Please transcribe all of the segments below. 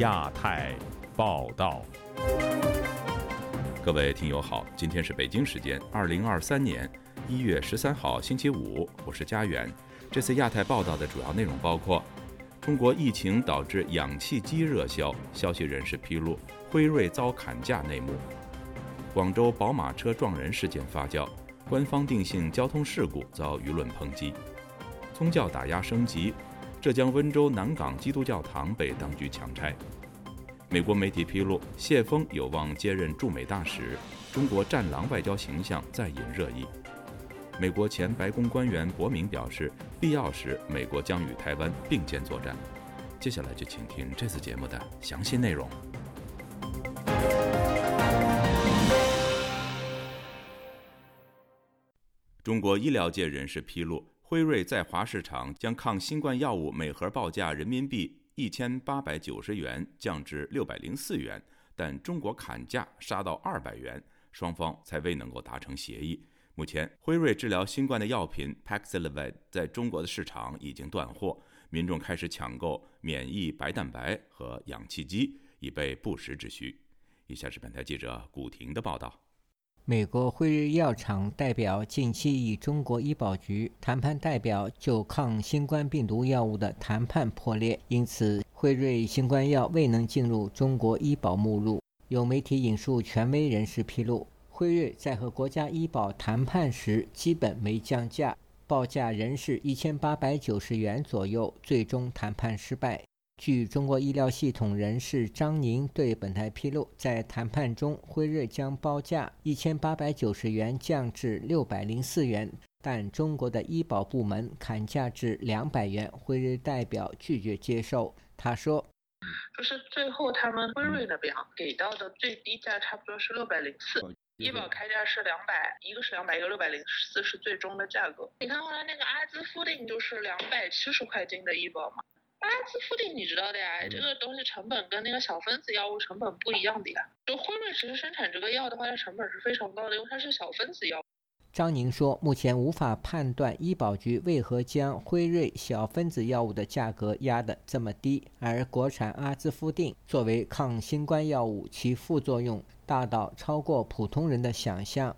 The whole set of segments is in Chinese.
亚太报道。各位听友好，今天是北京时间二零二三年一月十三号星期五，我是佳远。这次亚太报道的主要内容包括：中国疫情导致氧气机热销，消息人士披露辉瑞遭砍价内幕；广州宝马车撞人事件发酵，官方定性交通事故遭舆论抨击；宗教打压升级，浙江温州南港基督教堂被当局强拆。美国媒体披露，谢峰有望接任驻美大使，中国战狼外交形象再引热议。美国前白宫官员伯明表示，必要时美国将与台湾并肩作战。接下来就请听这次节目的详细内容。中国医疗界人士披露，辉瑞在华市场将抗新冠药物每盒报价人民币。一千八百九十元降至六百零四元，但中国砍价杀到二百元，双方才未能够达成协议。目前，辉瑞治疗新冠的药品 Paxlovid 在中国的市场已经断货，民众开始抢购免疫白蛋白和氧气机，以备不时之需。以下是本台记者古婷的报道。美国辉瑞药厂代表近期与中国医保局谈判代表就抗新冠病毒药物的谈判破裂，因此辉瑞新冠药未能进入中国医保目录。有媒体引述权威人士披露，辉瑞在和国家医保谈判时基本没降价，报价仍是一千八百九十元左右，最终谈判失败。据中国医疗系统人士张宁对本台披露，在谈判中，辉瑞将报价一千八百九十元降至六百零四元，但中国的医保部门砍价至两百元，辉瑞代表拒绝接受。他说：“就是最后他们辉瑞那边给到的最低价差不多是六百零四，医保开价是两百，一个是两百，一个六百零四是最终的价格。你看后来那个阿兹夫定就是两百七十块斤的医保嘛。”阿兹夫定你知道的呀，这个东西成本跟那个小分子药物成本不一样的呀。就辉瑞其实生产这个药的话，它成本是非常高的，因为它是小分子药。张宁说，目前无法判断医保局为何将辉瑞小分子药物的价格压得这么低，而国产阿兹夫定作为抗新冠药物，其副作用大到超过普通人的想象。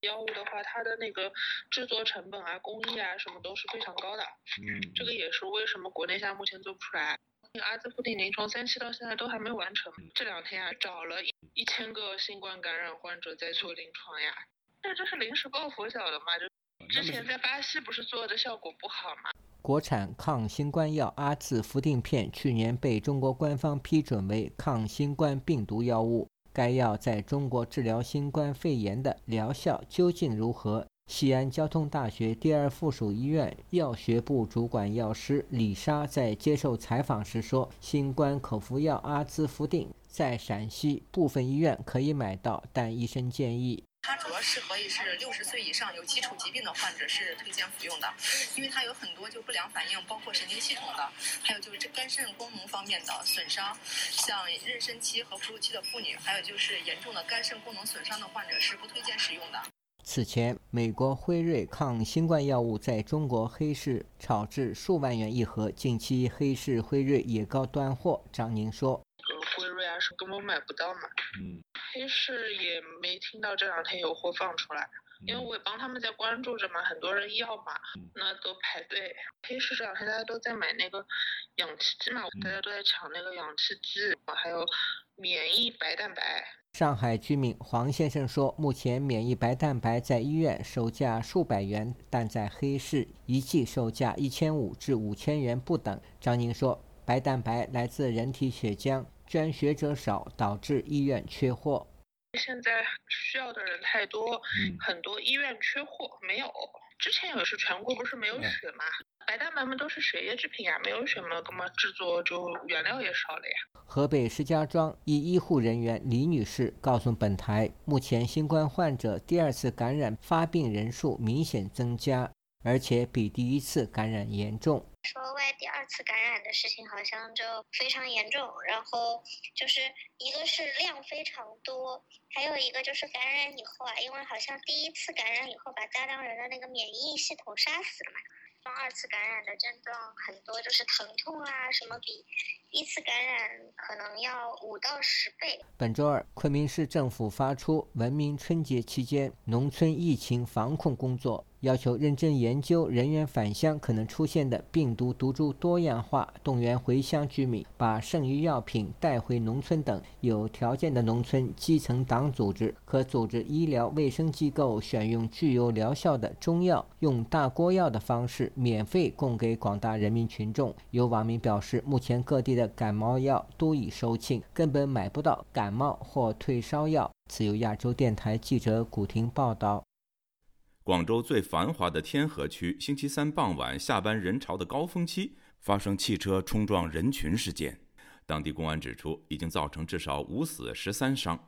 药物的话，它的那个制作成本啊、工艺啊什么都是非常高的。嗯，这个也是为什么国内现在目前做不出来。阿兹夫定临床三期到现在都还没完成。这两天啊，找了一一千个新冠感染患者在做临床呀。那这是临时抱佛脚的嘛？就之前在巴西不是做的效果不好吗？国产抗新冠药阿兹夫定片去年被中国官方批准为抗新冠病毒药物。该药在中国治疗新冠肺炎的疗效究竟如何？西安交通大学第二附属医院药学部主管药师李莎在接受采访时说：“新冠口服药阿兹夫定在陕西部分医院可以买到，但医生建议。”它主要适合于是六十岁以上有基础疾病的患者是推荐服用的，因为它有很多就不良反应，包括神经系统的，还有就是肝肾功能方面的损伤，像妊娠期和哺乳期的妇女，还有就是严重的肝肾功能损伤的患者是不推荐使用的。此前，美国辉瑞抗新冠药物在中国黑市炒至数万元一盒，近期黑市辉瑞也告断货。张宁说。辉瑞啊是根本买不到嘛，嗯，黑市也没听到这两天有货放出来，因为我也帮他们在关注着嘛，很多人要嘛，那都排队。黑市这两天大家都在买那个氧气机嘛，大家都在抢那个氧气机，还有免疫白蛋白。上海居民黄先生说，目前免疫白蛋白在医院售价数百元，但在黑市一剂售价一千五至五千元不等。张宁说，白蛋白来自人体血浆。捐血者少，导致医院缺货。现在需要的人太多，很多医院缺货，没有。之前也是全国不是没有血吗？白蛋白们都是血液制品呀，没有血嘛，那么制作就原料也少了呀。河北石家庄一医护人员李女士告诉本台，目前新冠患者第二次感染发病人数明显增加。而且比第一次感染严重。说外第二次感染的事情好像就非常严重，然后就是一个是量非常多，还有一个就是感染以后啊，因为好像第一次感染以后把大量人的那个免疫系统杀死了嘛，到二次感染的症状很多，就是疼痛啊，什么比一次感染可能要五到十倍。本周二，昆明市政府发出文明春节期间农村疫情防控工作。要求认真研究人员返乡可能出现的病毒毒株多样化，动员回乡居民把剩余药品带回农村等。有条件的农村基层党组织可组织医疗卫生机构选用具有疗效的中药，用大锅药的方式免费供给广大人民群众。有网民表示，目前各地的感冒药都已售罄，根本买不到感冒或退烧药。自由亚洲电台记者古婷报道。广州最繁华的天河区，星期三傍晚下班人潮的高峰期发生汽车冲撞人群事件。当地公安指出，已经造成至少五死十三伤，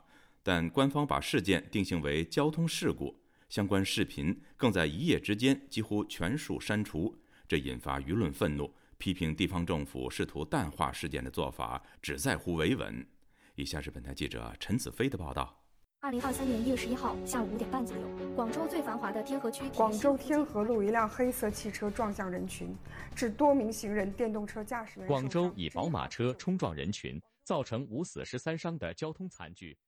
但官方把事件定性为交通事故。相关视频更在一夜之间几乎全数删除，这引发舆论愤怒，批评地方政府试图淡化事件的做法，只在乎维稳。以下是本台记者陈子飞的报道。二零二三年一月十一号下午五点半左右，广州最繁华的天河区，广州天河路一辆黑色汽车撞向人群，致多名行人、电动车驾驶员。广州以宝马车冲撞人群，造成五死十三伤的交通惨剧。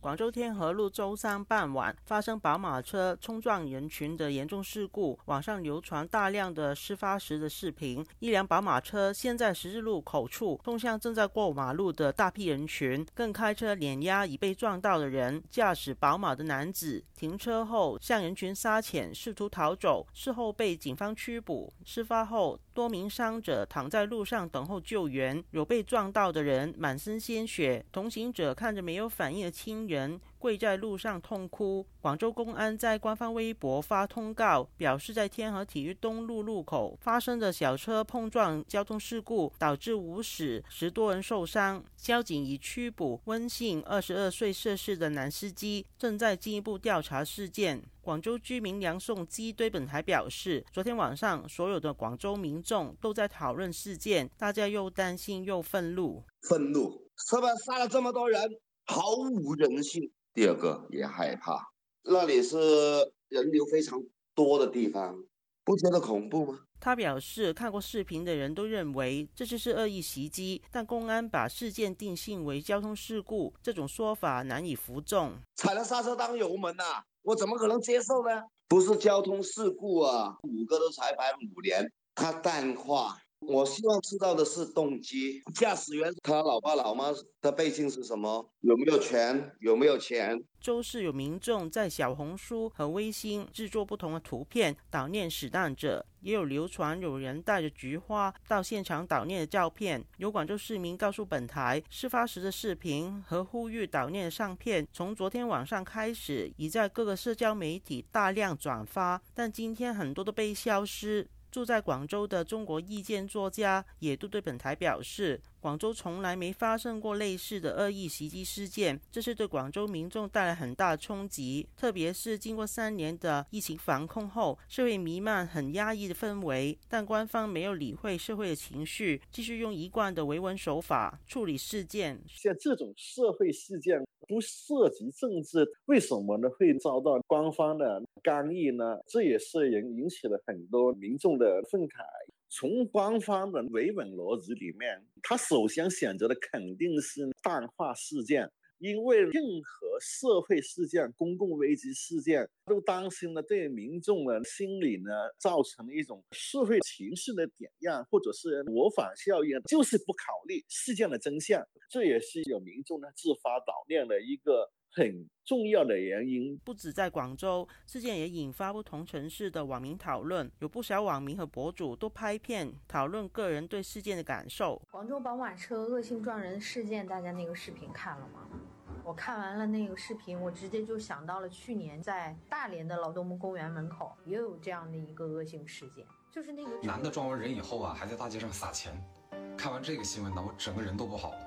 广州天河路周三傍晚发生宝马车冲撞人群的严重事故，网上流传大量的事发时的视频。一辆宝马车先在十字路口处冲向正在过马路的大批人群，更开车碾压已被撞到的人。驾驶宝马的男子停车后向人群撒钱，试图逃走，事后被警方拘捕。事发后，多名伤者躺在路上等候救援，有被撞到的人满身鲜血，同行者看着没有反应。的亲人跪在路上痛哭。广州公安在官方微博发通告，表示在天河体育东路路口发生的小车碰撞交通事故，导致五死十多人受伤。交警已拘捕温姓二十二岁涉事的男司机，正在进一步调查事件。广州居民梁颂基对本台表示，昨天晚上所有的广州民众都在讨论事件，大家又担心又愤怒。愤怒，是吧？杀了这么多人。毫无人性。第二个也害怕，那里是人流非常多的地方，不觉得恐怖吗？他表示，看过视频的人都认为这就是恶意袭击，但公安把事件定性为交通事故，这种说法难以服众。踩了刹车当油门呐，我怎么可能接受呢？不是交通事故啊，五个都才判五年，他淡化。我希望知道的是动机，驾驶员他老爸老妈的背景是什么？有没有权？有没有钱？周市有民众在小红书和微信制作不同的图片悼念死难者，也有流传有人带着菊花到现场悼念的照片。有广州市民告诉本台，事发时的视频和呼吁悼念的相片，从昨天晚上开始已在各个社交媒体大量转发，但今天很多都被消失。住在广州的中国意见作家也都对本台表示。广州从来没发生过类似的恶意袭击事件，这是对广州民众带来很大冲击。特别是经过三年的疫情防控后，社会弥漫很压抑的氛围，但官方没有理会社会的情绪，继续用一贯的维稳手法处理事件。像这种社会事件不涉及政治，为什么呢会遭到官方的干预呢？这也是引引起了很多民众的愤慨。从官方的维稳逻辑里面，他首先选择的肯定是淡化事件，因为任何社会事件、公共危机事件，都担心呢对民众的心理呢造成一种社会情绪的点燃，或者是模仿效应，就是不考虑事件的真相，这也是有民众呢自发悼念的一个。很重要的原因，不止在广州，事件也引发不同城市的网民讨论。有不少网民和博主都拍片讨论个人对事件的感受。广州宝马车恶性撞人事件，大家那个视频看了吗？我看完了那个视频，我直接就想到了去年在大连的劳动墓公园门口也有这样的一个恶性事件，就是那个男的撞完人以后啊，还在大街上撒钱。看完这个新闻呢，我整个人都不好了。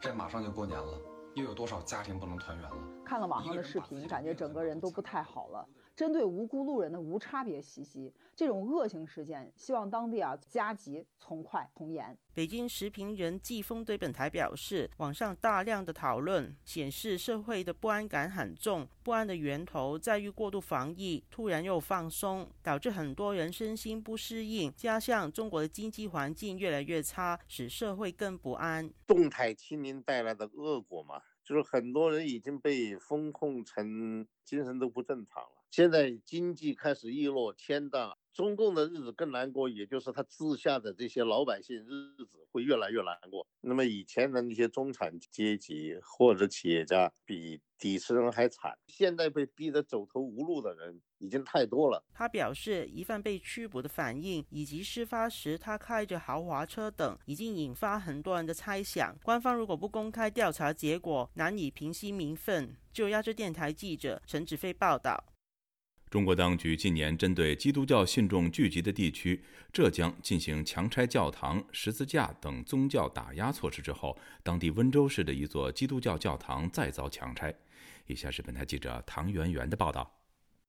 这马上就过年了。又有多少家庭不能团圆了？看了网上的视频，感觉整个人都不太好了。针对无辜路人的无差别袭击，这种恶性事件，希望当地啊加急从快从严。北京时评人季峰对本台表示，网上大量的讨论显示，社会的不安感很重，不安的源头在于过度防疫，突然又放松，导致很多人身心不适应，加上中国的经济环境越来越差，使社会更不安。动态清零带来的恶果嘛，就是很多人已经被封控成精神都不正常了。现在经济开始一落千丈，中共的日子更难过，也就是他治下的这些老百姓日子会越来越难过。那么以前的那些中产阶级或者企业家比底层人还惨，现在被逼得走投无路的人已经太多了。他表示，疑犯被拘捕的反应以及事发时他开着豪华车等，已经引发很多人的猜想。官方如果不公开调查结果，难以平息民愤。就亚洲电台记者陈子飞报道。中国当局近年针对基督教信众聚集的地区浙江进行强拆教堂、十字架等宗教打压措施之后，当地温州市的一座基督教教堂再遭强拆。以下是本台记者唐媛媛的报道。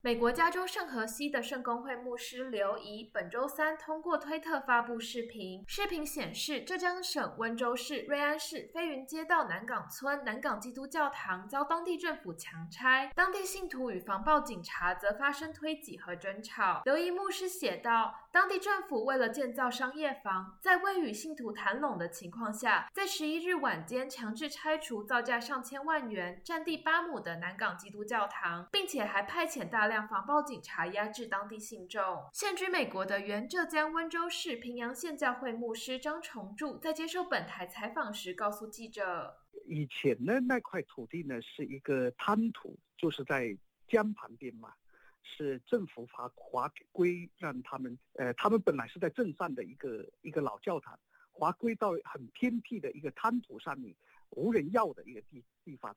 美国加州圣荷西的圣公会牧师刘怡本周三通过推特发布视频，视频显示浙江省温州市瑞安市飞云街道南岗村南岗基督教堂遭当地政府强拆，当地信徒与防暴警察则发生推挤和争吵。刘怡牧师写道：“当地政府为了建造商业房，在未与信徒谈拢的情况下，在十一日晚间强制拆除造价上千万元、占地八亩的南岗基督教堂，并且还派遣大。”量防暴警察压制当地信众。现居美国的原浙江温州市平阳县教会牧师张崇柱在接受本台采访时告诉记者：“以前呢，那块土地呢是一个滩土，就是在江旁边嘛，是政府划划归让他们。呃，他们本来是在镇上的一个一个老教堂，划归到很偏僻的一个滩土上面，无人要的一个地地方。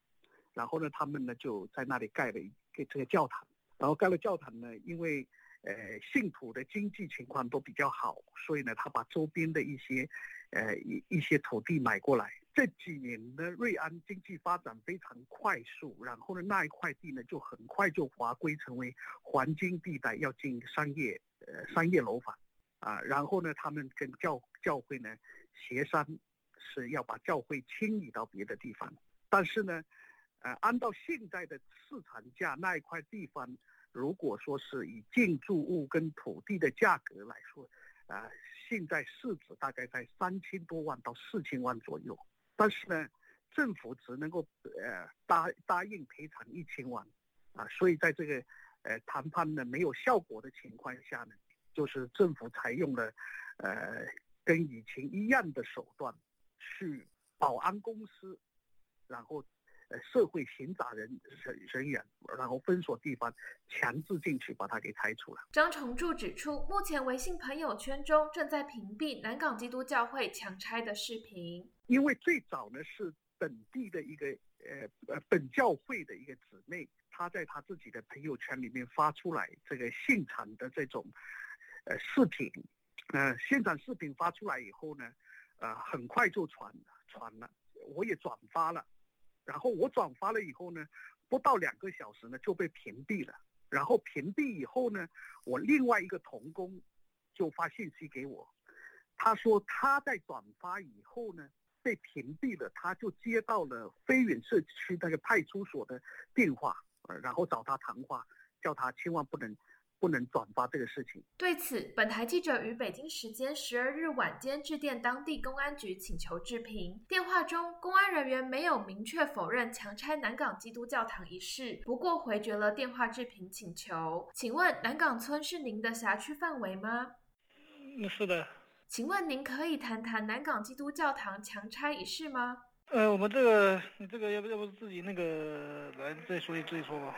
然后呢，他们呢就在那里盖了一个这个教堂。”然后盖了教堂呢，因为呃信徒的经济情况都比较好，所以呢，他把周边的一些呃一一些土地买过来。这几年呢，瑞安经济发展非常快速，然后呢，那一块地呢就很快就划归成为黄金地带，要进商业呃商业楼房啊。然后呢，他们跟教教会呢协商是要把教会迁移到别的地方，但是呢。呃，按照现在的市场价，那一块地方，如果说是以建筑物跟土地的价格来说，啊，现在市值大概在三千多万到四千万左右。但是呢，政府只能够呃答答应赔偿一千万，啊，所以在这个呃谈判呢没有效果的情况下呢，就是政府采用了呃跟以前一样的手段，去保安公司，然后。社会闲杂人人人员，然后封锁地方，强制进去把它给拆除了。张崇柱指出，目前微信朋友圈中正在屏蔽南港基督教会强拆的视频，因为最早呢是本地的一个呃呃本教会的一个姊妹，她在她自己的朋友圈里面发出来这个现场的这种呃视频，呃现场视频发出来以后呢，呃很快就传传了，我也转发了。然后我转发了以后呢，不到两个小时呢就被屏蔽了。然后屏蔽以后呢，我另外一个同工就发信息给我，他说他在转发以后呢被屏蔽了，他就接到了飞远社区那个派出所的电话，然后找他谈话，叫他千万不能。不能转发这个事情。对此，本台记者于北京时间十二日晚间致电当地公安局请求置评。电话中，公安人员没有明确否认强拆南港基督教堂一事，不过回绝了电话置评请求。请问南港村是您的辖区范围吗？嗯，是的。请问您可以谈谈南港基督教堂强拆一事吗？呃，我们这个，你这个要不要不自己那个来再说一再说吧。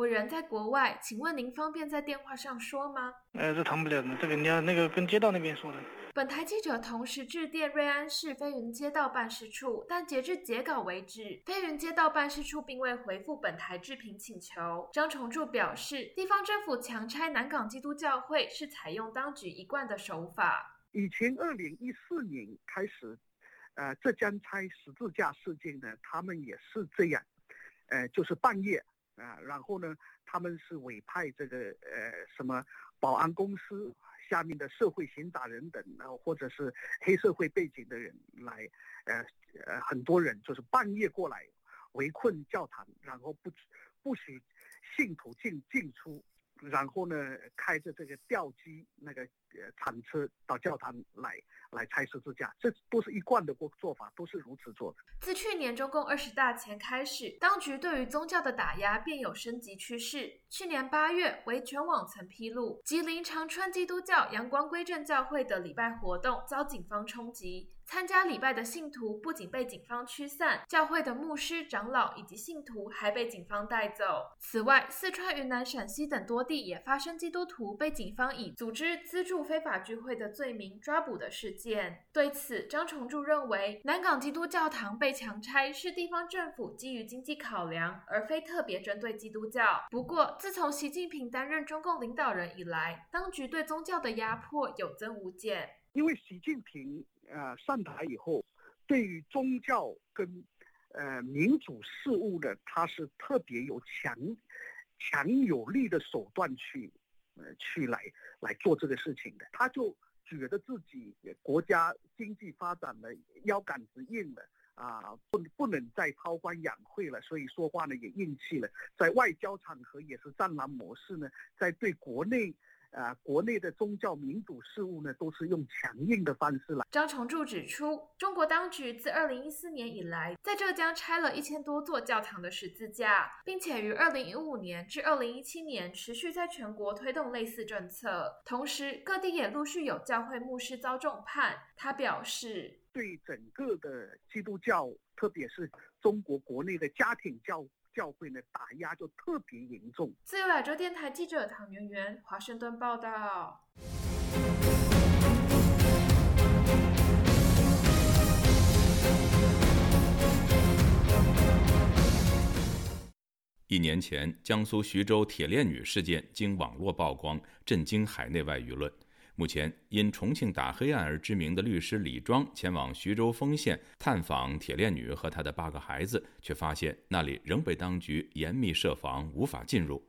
我人在国外，请问您方便在电话上说吗？呃，这谈不了的，这个你要那个跟街道那边说的。本台记者同时致电瑞安市飞云街道办事处，但截至截稿为止，飞云街道办事处并未回复本台置评请求。张崇柱表示，地方政府强拆南港基督教会是采用当局一贯的手法。以前二零一四年开始，呃，浙江拆十字架事件呢，他们也是这样，呃，就是半夜。啊，然后呢，他们是委派这个呃什么保安公司下面的社会闲杂人等，然后或者是黑社会背景的人来，呃呃很多人就是半夜过来围困教堂，然后不不许信徒进进出。然后呢，开着这个吊机那个呃铲车到教堂来来拆十字架，这都是一贯的过做法，都是如此做的。自去年中共二十大前开始，当局对于宗教的打压便有升级趋势。去年八月，维权网曾披露，吉林长春基督教阳光归正教会的礼拜活动遭警方冲击。参加礼拜的信徒不仅被警方驱散，教会的牧师、长老以及信徒还被警方带走。此外，四川、云南、陕西等多地也发生基督徒被警方以组织资助非法聚会的罪名抓捕的事件。对此，张崇柱认为，南港基督教堂被强拆是地方政府基于经济考量，而非特别针对基督教。不过，自从习近平担任中共领导人以来，当局对宗教的压迫有增无减。因为习近平。呃，上台以后，对于宗教跟呃民主事务的，他是特别有强强有力的手段去呃去来来做这个事情的。他就觉得自己国家经济发展的腰杆子硬了啊，不不能再韬光养晦了，所以说话呢也硬气了，在外交场合也是战狼模式呢，在对国内。啊，国内的宗教民主事务呢，都是用强硬的方式来。张崇柱指出，中国当局自二零一四年以来，在浙江拆了一千多座教堂的十字架，并且于二零一五年至二零一七年持续在全国推动类似政策。同时，各地也陆续有教会牧师遭重判。他表示，对整个的基督教，特别是中国国内的家庭教。教会呢打压就特别严重。自由亚洲电台记者唐媛媛华盛顿报道。一年前，江苏徐州铁链女事件经网络曝光，震惊海内外舆论。目前，因重庆打黑案而知名的律师李庄前往徐州丰县探访铁链女和她的八个孩子，却发现那里仍被当局严密设防，无法进入。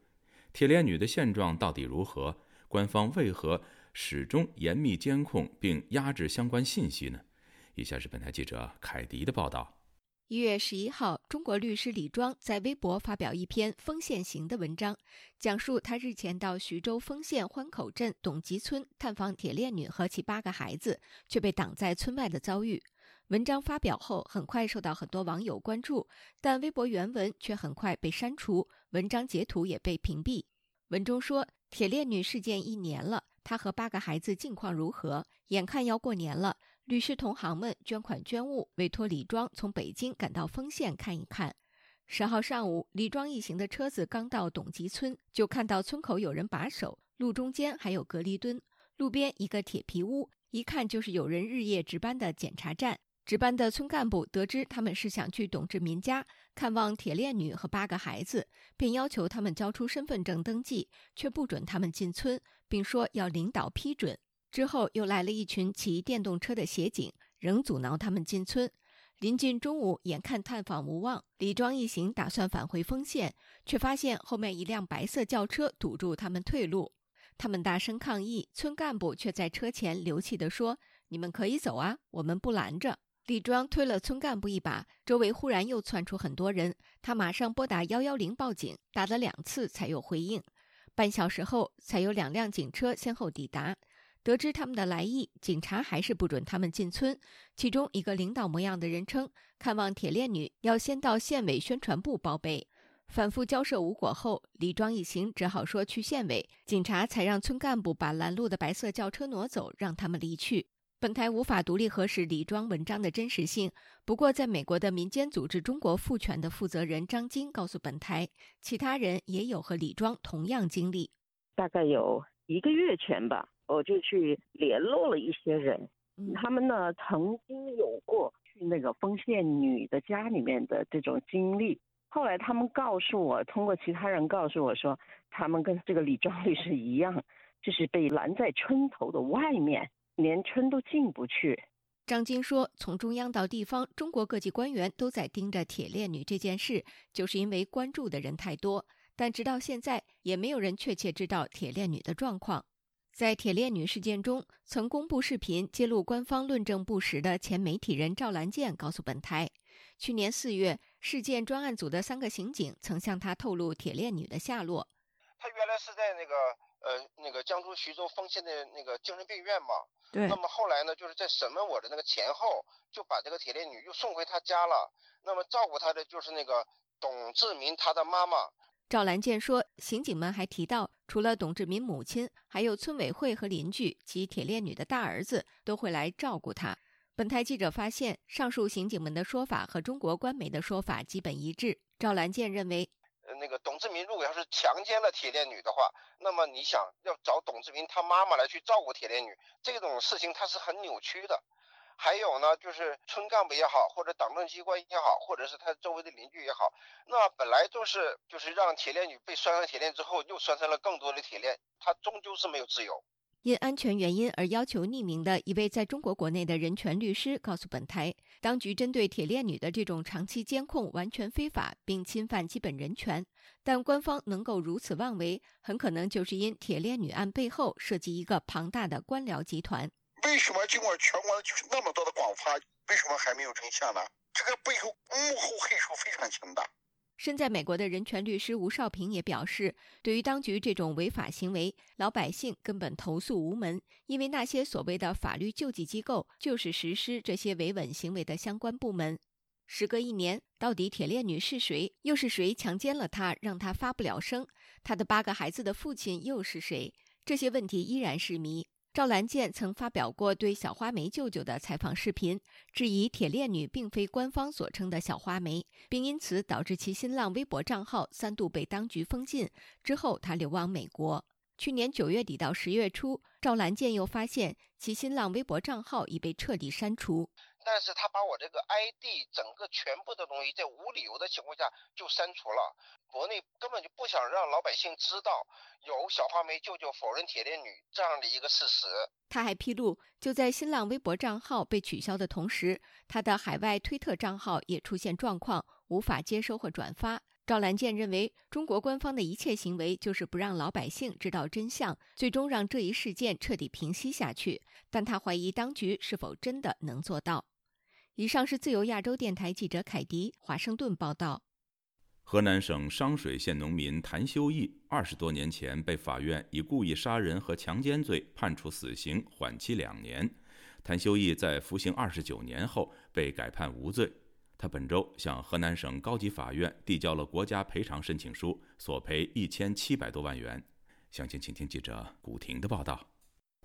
铁链女的现状到底如何？官方为何始终严密监控并压制相关信息呢？以下是本台记者凯迪的报道。一月十一号，中国律师李庄在微博发表一篇《丰县行》的文章，讲述他日前到徐州丰县欢口镇董集村探访铁链女和其八个孩子，却被挡在村外的遭遇。文章发表后，很快受到很多网友关注，但微博原文却很快被删除，文章截图也被屏蔽。文中说，铁链女事件一年了，她和八个孩子近况如何？眼看要过年了。律师同行们捐款捐物，委托李庄从北京赶到丰县看一看。十号上午，李庄一行的车子刚到董集村，就看到村口有人把守，路中间还有隔离墩，路边一个铁皮屋，一看就是有人日夜值班的检查站。值班的村干部得知他们是想去董志民家看望铁链女和八个孩子，便要求他们交出身份证登记，却不准他们进村，并说要领导批准。之后又来了一群骑电动车的协警，仍阻挠他们进村。临近中午，眼看探访无望，李庄一行打算返回丰县，却发现后面一辆白色轿车堵住他们退路。他们大声抗议，村干部却在车前流气地说：“你们可以走啊，我们不拦着。”李庄推了村干部一把，周围忽然又窜出很多人，他马上拨打幺幺零报警，打了两次才有回应。半小时后，才有两辆警车先后抵达。得知他们的来意，警察还是不准他们进村。其中一个领导模样的人称，看望铁链女要先到县委宣传部报备。反复交涉无果后，李庄一行只好说去县委，警察才让村干部把拦路的白色轿车挪走，让他们离去。本台无法独立核实李庄文章的真实性，不过在美国的民间组织“中国复权”的负责人张晶告诉本台，其他人也有和李庄同样经历。大概有一个月前吧。我就去联络了一些人，他们呢曾经有过去那个丰县女的家里面的这种经历。后来他们告诉我，通过其他人告诉我说，他们跟这个李庄律师一样，就是被拦在村头的外面，连村都进不去。张晶说，从中央到地方，中国各级官员都在盯着铁链女这件事，就是因为关注的人太多。但直到现在也没有人确切知道铁链女的状况。在铁链女事件中，曾公布视频揭露官方论证不实的前媒体人赵兰健告诉本台，去年四月，事件专案组的三个刑警曾向他透露铁链女的下落。他原来是在那个呃那个江苏徐州丰县的那个精神病院嘛。对。那么后来呢，就是在审问我的那个前后，就把这个铁链女又送回他家了。那么照顾他的就是那个董志明他的妈妈。赵兰健说，刑警们还提到，除了董志民母亲，还有村委会和邻居及铁链女的大儿子都会来照顾她。本台记者发现，上述刑警们的说法和中国官媒的说法基本一致。赵兰健认为，那个董志民如果要是强奸了铁链女的话，那么你想要找董志民他妈妈来去照顾铁链女，这种事情它是很扭曲的。还有呢，就是村干部也好，或者党政机关也好，或者是他周围的邻居也好，那本来就是就是让铁链女被拴上铁链之后，又拴上了更多的铁链，她终究是没有自由。因安全原因而要求匿名的一位在中国国内的人权律师告诉本台，当局针对铁链女的这种长期监控完全非法，并侵犯基本人权。但官方能够如此妄为，很可能就是因铁链女案背后涉及一个庞大的官僚集团。为什么尽管全国就是那么多的广发，为什么还没有真相呢？这个背后幕后黑手非常强大。身在美国的人权律师吴少平也表示，对于当局这种违法行为，老百姓根本投诉无门，因为那些所谓的法律救济机构就是实施这些维稳行为的相关部门。时隔一年，到底铁链女是谁？又是谁强奸了她，让她发不了声？她的八个孩子的父亲又是谁？这些问题依然是谜。赵兰健曾发表过对小花梅舅舅的采访视频，质疑铁链女并非官方所称的小花梅，并因此导致其新浪微博账号三度被当局封禁。之后，他流亡美国。去年九月底到十月初，赵兰健又发现其新浪微博账号已被彻底删除。但是他把我这个 ID 整个全部的东西在无理由的情况下就删除了，国内根本就不想让老百姓知道有小花梅舅舅否认铁链女这样的一个事实。他还披露，就在新浪微博账号被取消的同时，他的海外推特账号也出现状况，无法接收或转发。赵兰健认为，中国官方的一切行为就是不让老百姓知道真相，最终让这一事件彻底平息下去。但他怀疑当局是否真的能做到。以上是自由亚洲电台记者凯迪华盛顿报道。河南省商水县农民谭修义二十多年前被法院以故意杀人和强奸罪判处死刑，缓期两年。谭修义在服刑二十九年后被改判无罪。他本周向河南省高级法院递交了国家赔偿申请书，索赔一千七百多万元。详情，请听记者古婷的报道。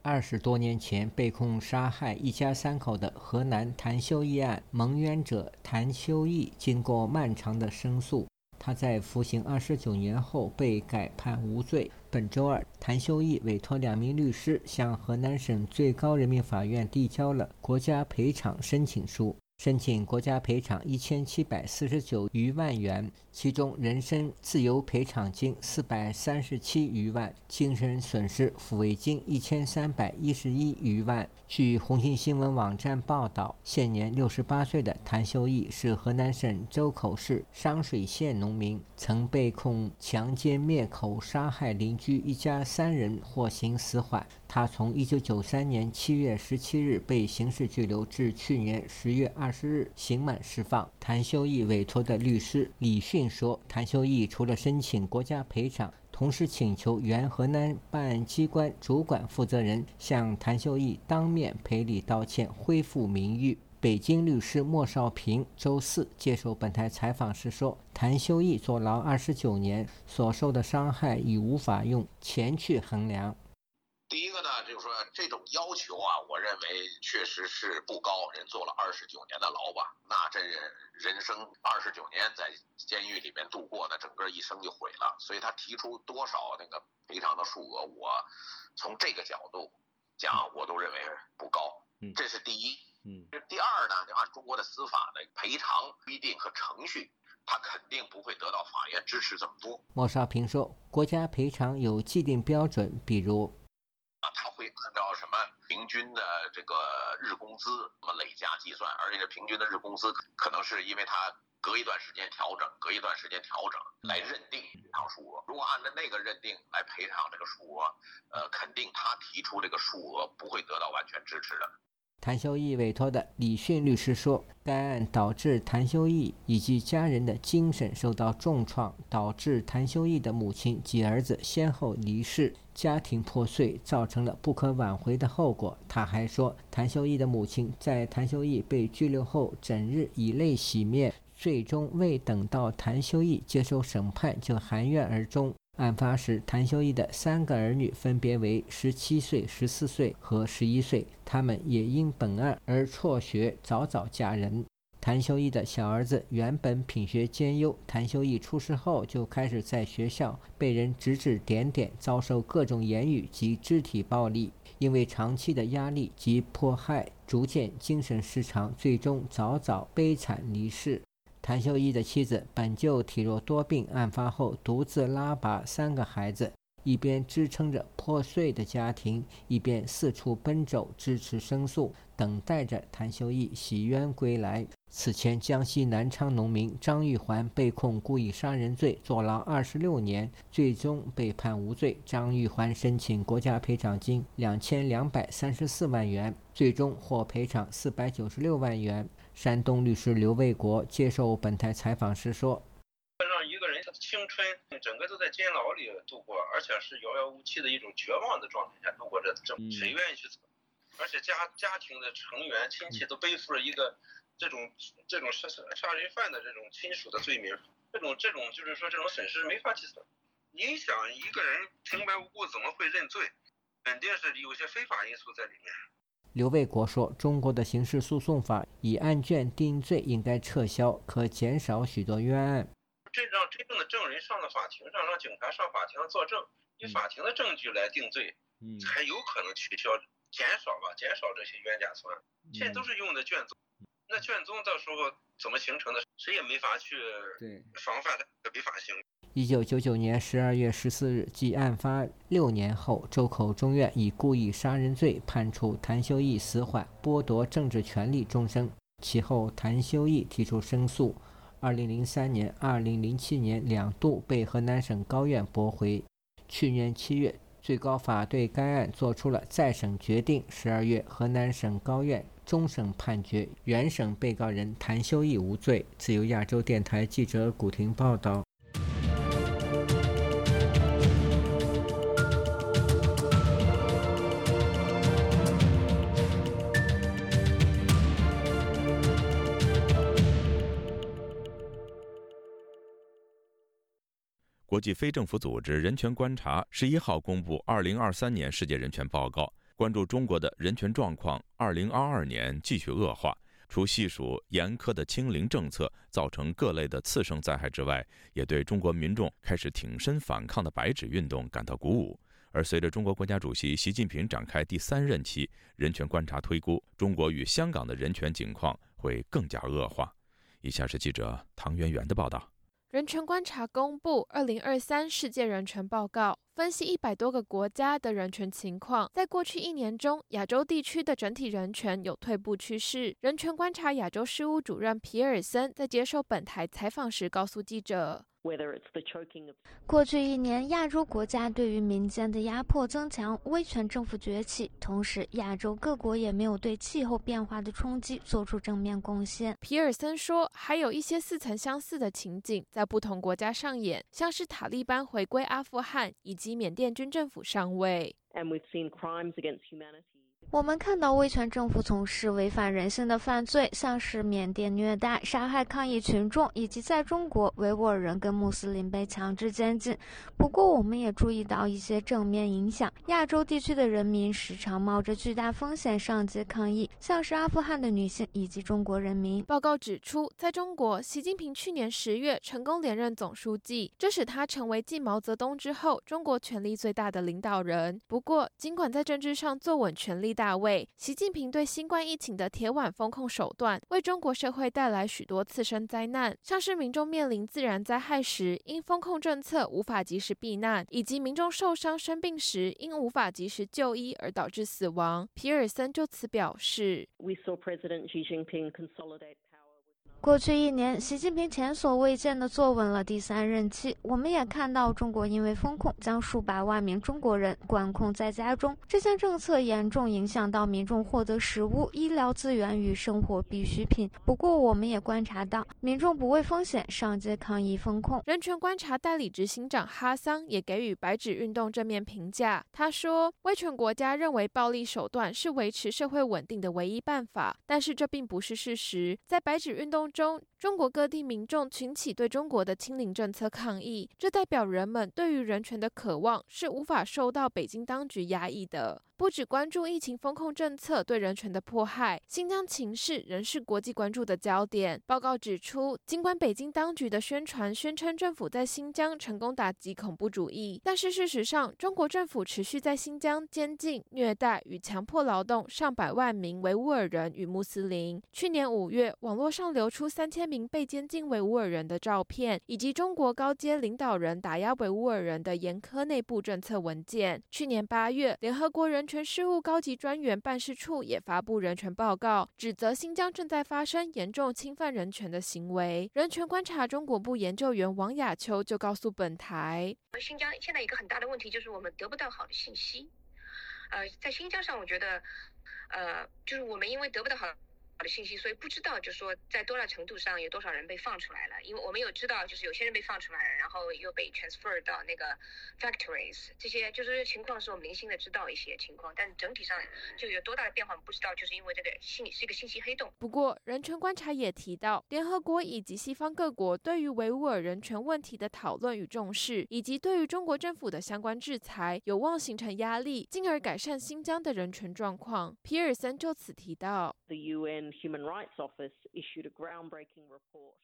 二十多年前被控杀害一家三口的河南谭修义案蒙冤者谭修义，经过漫长的申诉，他在服刑二十九年后被改判无罪。本周二，谭修义委托两名律师向河南省最高人民法院递交了国家赔偿申请书。申请国家赔偿一千七百四十九余万元，其中人身自由赔偿金四百三十七余万，精神损失抚慰金一千三百一十一余万。据红星新闻网站报道，现年六十八岁的谭修义是河南省周口市商水县农民，曾被控强奸灭口、杀害邻居一家三人，获刑死缓。他从一九九三年七月十七日被刑事拘留，至去年十月二十日刑满释放。谭修义委托的律师李迅说：“谭修义除了申请国家赔偿，同时请求原河南办案机关主管负责人向谭修义当面赔礼道歉，恢复名誉。”北京律师莫少平周四接受本台采访时说：“谭修义坐牢二十九年，所受的伤害已无法用钱去衡量。”第一个呢，就是说这种要求啊，我认为确实是不高。人坐了二十九年的牢吧，那这人生二十九年在监狱里面度过的，整个一生就毁了。所以他提出多少那个赔偿的数额，我从这个角度讲，我都认为不高。这是第一。嗯。第二呢，就按中国的司法的赔偿规定和程序，他肯定不会得到法院支持这么多。莫少平说，国家赔偿有既定标准，比如。他会按照什么平均的这个日工资么累加计算，而且这平均的日工资可能是因为他隔一段时间调整，隔一段时间调整来认定赔偿数额。如果按照那个认定来赔偿这个数额，呃，肯定他提出这个数额不会得到完全支持的。谭修义委托的李迅律师说，该案导致谭修义以及家人的精神受到重创，导致谭修义的母亲及儿子先后离世，家庭破碎，造成了不可挽回的后果。他还说，谭修义的母亲在谭修义被拘留后，整日以泪洗面，最终未等到谭修义接受审判，就含冤而终。案发时，谭修义的三个儿女分别为十七岁、十四岁和十一岁，他们也因本案而辍学，早早嫁人。谭修义的小儿子原本品学兼优，谭修义出事后就开始在学校被人指指点点，遭受各种言语及肢体暴力，因为长期的压力及迫害，逐渐精神失常，最终早早悲惨离世。谭秀义的妻子本就体弱多病，案发后独自拉拔三个孩子，一边支撑着破碎的家庭，一边四处奔走支持申诉，等待着谭秀义洗冤归来。此前，江西南昌农民张玉环被控故意杀人罪，坐牢二十六年，最终被判无罪。张玉环申请国家赔偿金两千两百三十四万元，最终获赔偿四百九十六万元。山东律师刘卫国接受本台采访时说：“让一个人他的青春整个都在监牢里度过，而且是遥遥无期的一种绝望的状态下度过这，这谁愿意去走？而且家家庭的成员亲戚都背负了一个这种这种杀杀人犯的这种亲属的罪名，这种这种就是说这种损失没法计算。你想一个人平白无故怎么会认罪？肯定是有些非法因素在里面。”刘卫国说：“中国的刑事诉讼法以案卷定罪应该撤销，可减少许多冤案。这让真正的证人上了法庭上，让警察上法庭上作证，以法庭的证据来定罪，才有可能取消、减少吧，减少这些冤假错案。现在都是用的卷宗，那卷宗到时候怎么形成的，谁也没法去防范它违法行为。”一九九九年十二月十四日，即案发六年后，周口中院以故意杀人罪判处谭修义死缓，剥夺政治权利终生。其后，谭修义提出申诉，二零零三年、二零零七年两度被河南省高院驳回。去年七月，最高法对该案作出了再审决定。十二月，河南省高院终审判决原审被告人谭修义无罪。自由亚洲电台记者古婷报道。国际非政府组织人权观察十一号公布二零二三年世界人权报告，关注中国的人权状况。二零二二年继续恶化，除细数严苛的清零政策造成各类的次生灾害之外，也对中国民众开始挺身反抗的白纸运动感到鼓舞。而随着中国国家主席习近平展开第三任期，人权观察推估，中国与香港的人权境况会更加恶化。以下是记者唐媛媛的报道。人权观察公布《二零二三世界人权报告》，分析一百多个国家的人权情况。在过去一年中，亚洲地区的整体人权有退步趋势。人权观察亚洲事务主任皮尔森在接受本台采访时告诉记者。过去一年，亚洲国家对于民间的压迫增强，威权政府崛起，同时亚洲各国也没有对气候变化的冲击做出正面贡献。皮尔森说，还有一些似曾相似的情景在不同国家上演，像是塔利班回归阿富汗以及缅甸军政府上位。我们看到威权政府从事违反人性的犯罪，像是缅甸虐待、杀害抗议群众，以及在中国维吾尔人跟穆斯林被强制监禁。不过，我们也注意到一些正面影响。亚洲地区的人民时常冒着巨大风险上街抗议，像是阿富汗的女性以及中国人民。报告指出，在中国，习近平去年十月成功连任总书记，这使他成为继毛泽东之后中国权力最大的领导人。不过，尽管在政治上坐稳权力，大卫，习近平对新冠疫情的铁腕风控手段，为中国社会带来许多次生灾难，像是民众面临自然灾害时，因风控政策无法及时避难，以及民众受伤生病时，因无法及时就医而导致死亡。皮尔森就此表示。过去一年，习近平前所未见的坐稳了第三任期。我们也看到，中国因为风控将数百万名中国人关控在家中，这项政策严重影响到民众获得食物、医疗资源与生活必需品。不过，我们也观察到，民众不畏风险上街抗议风控。人权观察代理执行长哈桑也给予白纸运动正面评价。他说，威权国家认为暴力手段是维持社会稳定的唯一办法，但是这并不是事实。在白纸运动中，中国各地民众群起对中国的清零政策抗议，这代表人们对于人权的渴望是无法受到北京当局压抑的。不只关注疫情风控政策对人权的迫害，新疆情势仍是国际关注的焦点。报告指出，尽管北京当局的宣传宣称政府在新疆成功打击恐怖主义，但是事实上，中国政府持续在新疆监禁、虐待与强迫劳动上百万名维吾尔人与穆斯林。去年五月，网络上流出三千名被监禁维吾尔人的照片，以及中国高阶领导人打压维吾尔人的严苛内部政策文件。去年八月，联合国人权事务高级专员办事处也发布人权报告，指责新疆正在发生严重侵犯人权的行为。人权观察中国部研究员王雅秋就告诉本台：，新疆现在一个很大的问题就是我们得不到好的信息。呃，在新疆上，我觉得，呃，就是我们因为得不到好。好的信息，所以不知道，就是说在多大程度上有多少人被放出来了？因为我们有知道，就是有些人被放出来了，然后又被 transfer 到那个 factories，这些就是情况是我们零星的知道一些情况，但整体上就有多大的变化我们不知道，就是因为这个信是一个信息黑洞。不过，人权观察也提到，联合国以及西方各国对于维吾尔人权问题的讨论与重视，以及对于中国政府的相关制裁，有望形成压力，进而改善新疆的人权状况。皮尔森就此提到。The UN Human Rights Office issued a groundbreaking report.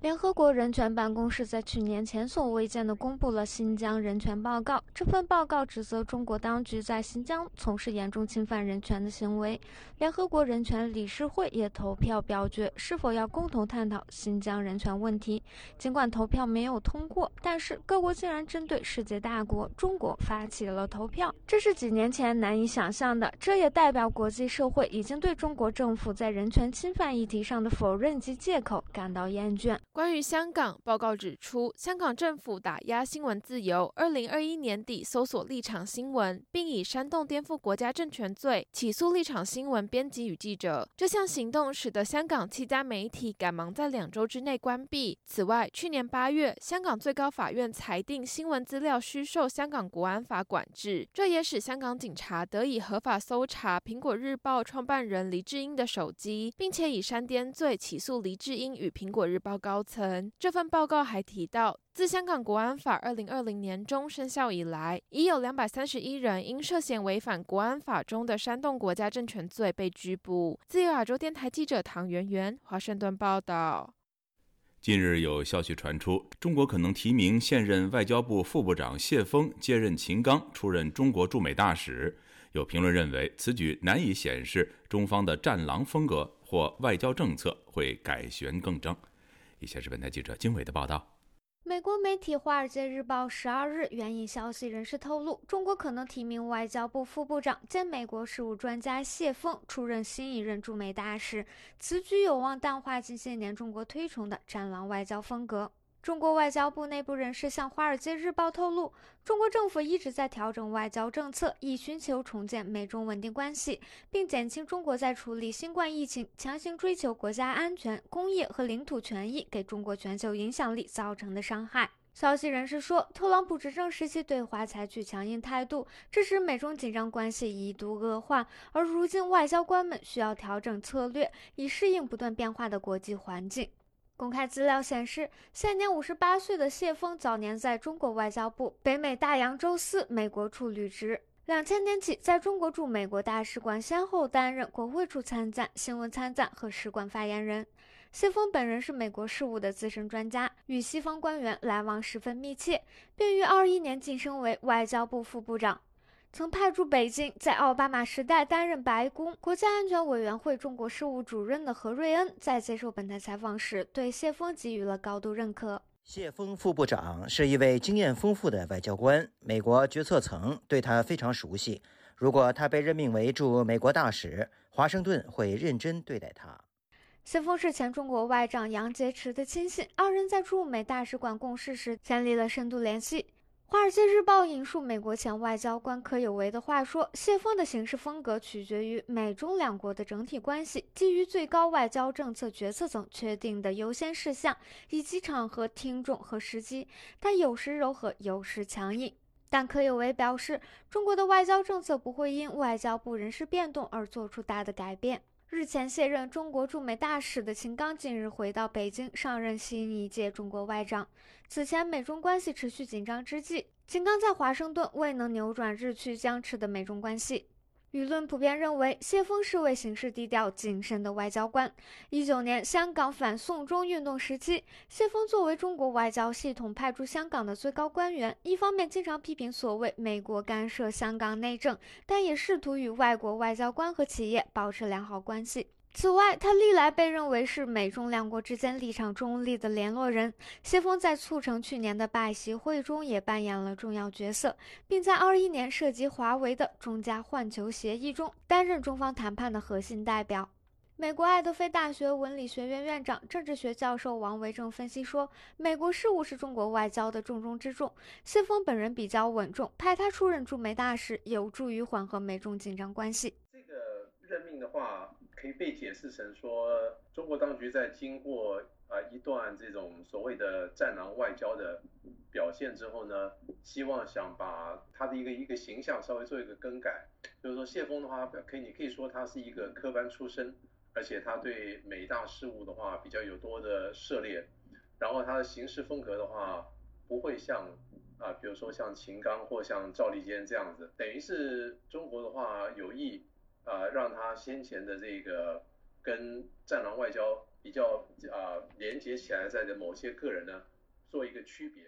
联合国人权办公室在去年前所未见的公布了新疆人权报告。这份报告指责中国当局在新疆从事严重侵犯人权的行为。联合国人权理事会也投票表决是否要共同探讨新疆人权问题。尽管投票没有通过，但是各国竟然针对世界大国中国发起了投票，这是几年前难以想象的。这也代表国际社会已经对中国政府在人权侵犯议题上的否认及借口感到厌倦。关于香港，报告指出，香港政府打压新闻自由。二零二一年底，搜索立场新闻，并以煽动颠覆国家政权罪起诉立场新闻编辑与记者。这项行动使得香港七家媒体赶忙在两周之内关闭。此外，去年八月，香港最高法院裁定新闻资料需受香港国安法管制，这也使香港警察得以合法搜查《苹果日报》创办人黎智英的手机，并且以煽颠罪起诉黎智英与《苹果日报》高。层这份报告还提到，自香港国安法二零二零年中生效以来，已有两百三十一人因涉嫌违反国安法中的煽动国家政权罪被拘捕。自由亚洲电台记者唐媛媛，华盛顿报道。近日有消息传出，中国可能提名现任外交部副部长谢锋接任秦刚出任中国驻美大使。有评论认为，此举难以显示中方的战狼风格或外交政策会改弦更张。以下是本台记者经纬的报道。美国媒体《华尔街日报》十二日援引消息人士透露，中国可能提名外交部副部长兼美国事务专家谢锋出任新一任驻美大使。此举有望淡化近些年中国推崇的“战狼”外交风格。中国外交部内部人士向《华尔街日报》透露，中国政府一直在调整外交政策，以寻求重建美中稳定关系，并减轻中国在处理新冠疫情、强行追求国家安全、工业和领土权益给中国全球影响力造成的伤害。消息人士说，特朗普执政时期对华采取强硬态度，致使美中紧张关系一度恶化，而如今外交官们需要调整策略，以适应不断变化的国际环境。公开资料显示，现年五十八岁的谢锋早年在中国外交部北美大洋洲司美国处履职，两千年起在中国驻美国大使馆先后担任国会处参赞、新闻参赞和使馆发言人。谢锋本人是美国事务的资深专家，与西方官员来往十分密切，并于二一年晋升为外交部副部长。曾派驻北京，在奥巴马时代担任白宫国家安全委员会中国事务主任的何瑞恩，在接受本台采访时，对谢峰给予了高度认可。谢峰副部长是一位经验丰富的外交官，美国决策层对他非常熟悉。如果他被任命为驻美国大使，华盛顿会认真对待他。谢峰是前中国外长杨洁篪的亲信，二人在驻美大使馆共事时建立了深度联系。《华尔街日报》引述美国前外交官柯有为的话说：“谢峰的行事风格取决于美中两国的整体关系，基于最高外交政策决策层确定的优先事项，以及场合、听众和时机。他有时柔和，有时强硬。”但柯有为表示，中国的外交政策不会因外交部人事变动而做出大的改变。日前卸任中国驻美大使的秦刚近日回到北京，上任新一届中国外长。此前，美中关系持续紧张之际，秦刚在华盛顿未能扭转日趋僵持的美中关系。舆论普遍认为，谢峰是位行事低调谨慎的外交官。一九年香港反送中运动时期，谢峰作为中国外交系统派驻香港的最高官员，一方面经常批评所谓美国干涉香港内政，但也试图与外国外交官和企业保持良好关系。此外，他历来被认为是美中两国之间立场中立的联络人。谢峰在促成去年的拜习会中也扮演了重要角色，并在二一年涉及华为的中加换球协议中担任中方谈判的核心代表。美国爱德菲大学文理学院院长、政治学教授王维正分析说：“美国事务是中国外交的重中之重。谢峰本人比较稳重，派他出任驻美大使有助于缓和美中紧张关系。”这个任命的话。可以被解释成说，中国当局在经过啊一段这种所谓的战狼外交的表现之后呢，希望想把他的一个一个形象稍微做一个更改。就是说谢峰的话，可以你可以说他是一个科班出身，而且他对美大事务的话比较有多的涉猎，然后他的行事风格的话不会像啊比如说像秦刚或像赵立坚这样子，等于是中国的话有意。啊，让他先前的这个跟战狼外交比较啊连接起来在的某些个人呢，做一个区别。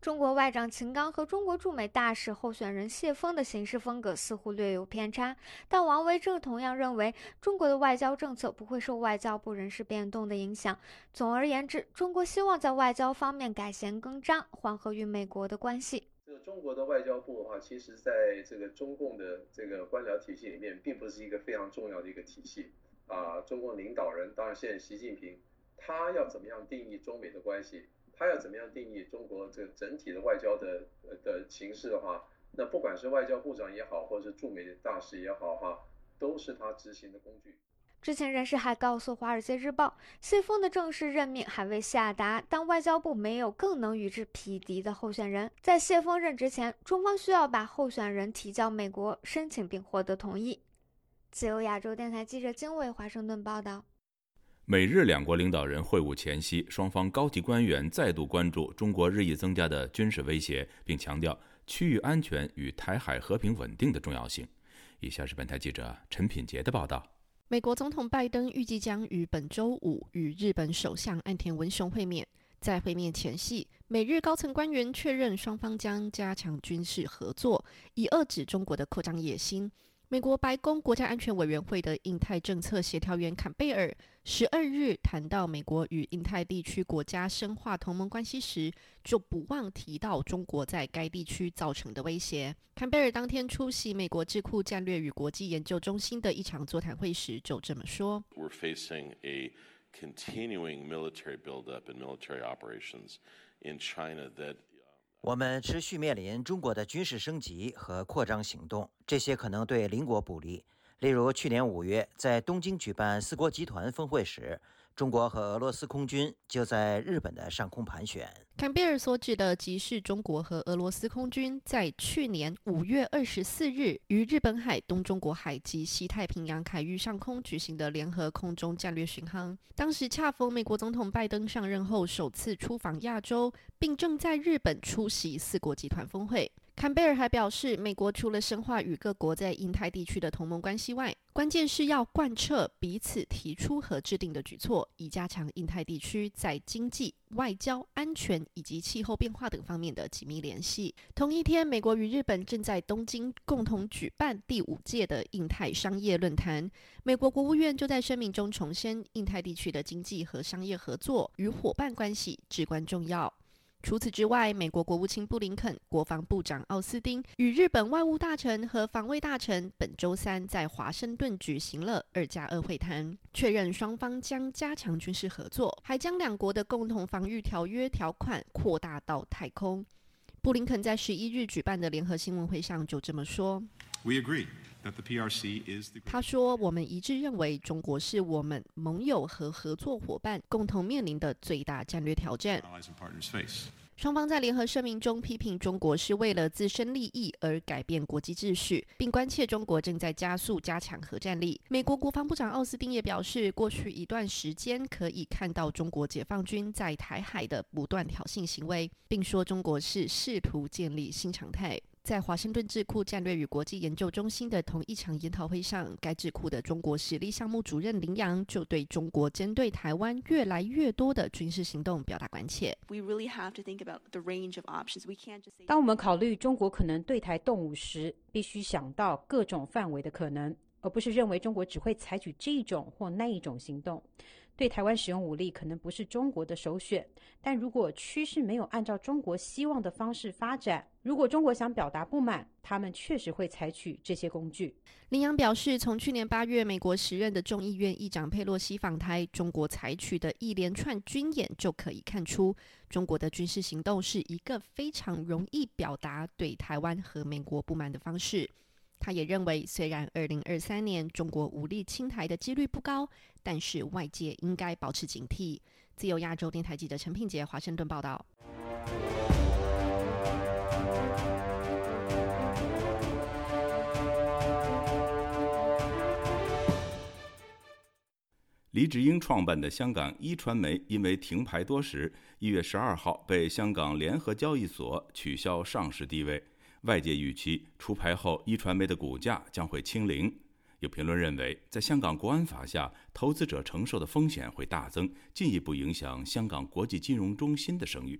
中国外长秦刚和中国驻美大使候选人谢峰的行事风格似乎略有偏差，但王维正同样认为，中国的外交政策不会受外交部人事变动的影响。总而言之，中国希望在外交方面改弦更张，缓和与美国的关系。这个中国的外交部的话，其实在这个中共的这个官僚体系里面，并不是一个非常重要的一个体系啊。中共领导人，当然现在习近平，他要怎么样定义中美的关系，他要怎么样定义中国这个整体的外交的的形式的话，那不管是外交部长也好，或者是驻美大使也好哈，都是他执行的工具。知情人士还告诉《华尔街日报》，谢峰的正式任命还未下达，但外交部没有更能与之匹敌的候选人。在谢峰任职前，中方需要把候选人提交美国申请并获得同意。自由亚洲电台记者金伟华盛顿报道。美日两国领导人会晤前夕，双方高级官员再度关注中国日益增加的军事威胁，并强调区域安全与台海和平稳定的重要性。以下是本台记者陈品杰的报道。美国总统拜登预计将于本周五与日本首相岸田文雄会面。在会面前夕，美日高层官员确认双方将加强军事合作，以遏制中国的扩张野心。美国白宫国家安全委员会的印太政策协调员坎贝尔十二日谈到美国与印太地区国家深化同盟关系时，就不忘提到中国在该地区造成的威胁。坎贝尔当天出席美国智库战略与国际研究中心的一场座谈会时就这么说：“We're facing a continuing military buildup and military operations in China that.” 我们持续面临中国的军事升级和扩张行动，这些可能对邻国不利。例如，去年五月在东京举办四国集团峰会时。中国和俄罗斯空军就在日本的上空盘旋。坎贝尔所指的，即是中国和俄罗斯空军在去年五月二十四日于日本海、东中国海及西太平洋海域上空举行的联合空中战略巡航。当时恰逢美国总统拜登上任后首次出访亚洲，并正在日本出席四国集团峰会。坎贝尔还表示，美国除了深化与各国在印太地区的同盟关系外，关键是要贯彻彼此提出和制定的举措，以加强印太地区在经济、外交、安全以及气候变化等方面的紧密联系。同一天，美国与日本正在东京共同举办第五届的印太商业论坛。美国国务院就在声明中重申，印太地区的经济和商业合作与伙伴关系至关重要。除此之外，美国国务卿布林肯、国防部长奥斯汀与日本外务大臣和防卫大臣本周三在华盛顿举行了二加二会谈，确认双方将加强军事合作，还将两国的共同防御条约条款扩大到太空。布林肯在十一日举办的联合新闻会上就这么说。We agree. 他说：“我们一致认为，中国是我们盟友和合作伙伴共同面临的最大战略挑战。”双方在联合声明中批评中国是为了自身利益而改变国际秩序，并关切中国正在加速加强核战力。美国国防部长奥斯汀也表示，过去一段时间可以看到中国解放军在台海的不断挑衅行为，并说中国是试图建立新常态。在华盛顿智库战略与国际研究中心的同一场研讨会上，该智库的中国实力项目主任林阳就对中国针对台湾越来越多的军事行动表达关切。当我们考虑中国可能对台动武时，必须想到各种范围的可能，而不是认为中国只会采取这一种或那一种行动。对台湾使用武力可能不是中国的首选，但如果趋势没有按照中国希望的方式发展，如果中国想表达不满，他们确实会采取这些工具。林阳表示，从去年八月美国时任的众议院议长佩洛西访台，中国采取的一连串军演就可以看出，中国的军事行动是一个非常容易表达对台湾和美国不满的方式。他也认为，虽然二零二三年中国武力侵台的几率不高，但是外界应该保持警惕。自由亚洲电台记者陈品杰华盛顿报道。黎智英创办的香港一传媒因为停牌多时，一月十二号被香港联合交易所取消上市地位。外界预期出牌后，一传媒的股价将会清零。有评论认为，在香港国安法下，投资者承受的风险会大增，进一步影响香港国际金融中心的声誉。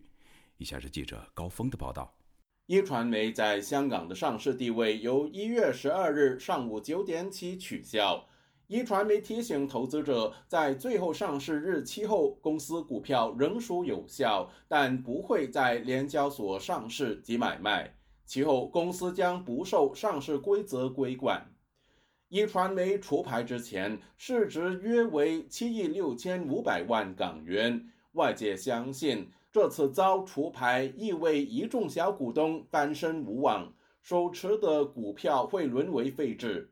以下是记者高峰的报道：一传媒在香港的上市地位由一月十二日上午九点起取消。一传媒提醒投资者，在最后上市日期后，公司股票仍属有效，但不会在联交所上市及买卖。其后，公司将不受上市规则规管。一传媒除牌之前，市值约为七亿六千五百万港元。外界相信，这次遭除牌意味一众小股东翻身无望，手持的股票会沦为废纸。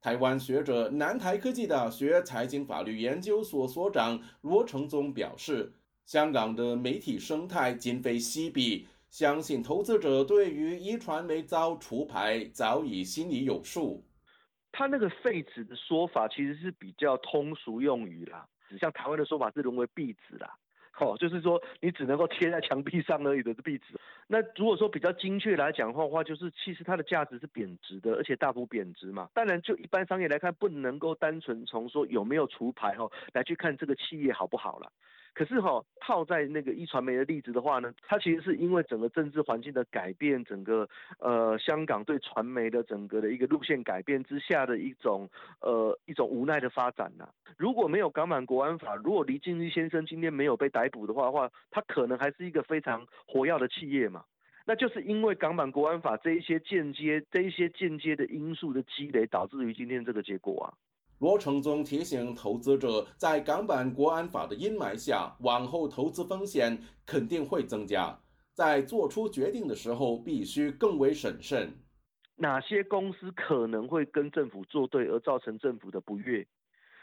台湾学者、南台科技大学财经法律研究所所长罗成宗表示：“香港的媒体生态今非昔比。”相信投资者对于一传媒遭除牌早已心里有数。他那个废纸的说法其实是比较通俗用语啦，像台湾的说法是沦为壁纸啦，哦，就是说你只能够贴在墙壁上而已的壁纸。那如果说比较精确来讲的话，就是其实它的价值是贬值的，而且大幅贬值嘛。当然，就一般商业来看，不能够单纯从说有没有除牌哈来去看这个企业好不好了。可是哈，套在那个一传媒的例子的话呢，它其实是因为整个政治环境的改变，整个呃香港对传媒的整个的一个路线改变之下的一种呃一种无奈的发展呐。如果没有港版国安法，如果黎俊一先生今天没有被逮捕的话话，他可能还是一个非常活跃的企业嘛。那就是因为港版国安法这一些间接这一些间接的因素的积累，导致于今天这个结果啊。罗成宗提醒投资者，在港版国安法的阴霾下，往后投资风险肯定会增加，在做出决定的时候必须更为审慎。哪些公司可能会跟政府作对而造成政府的不悦？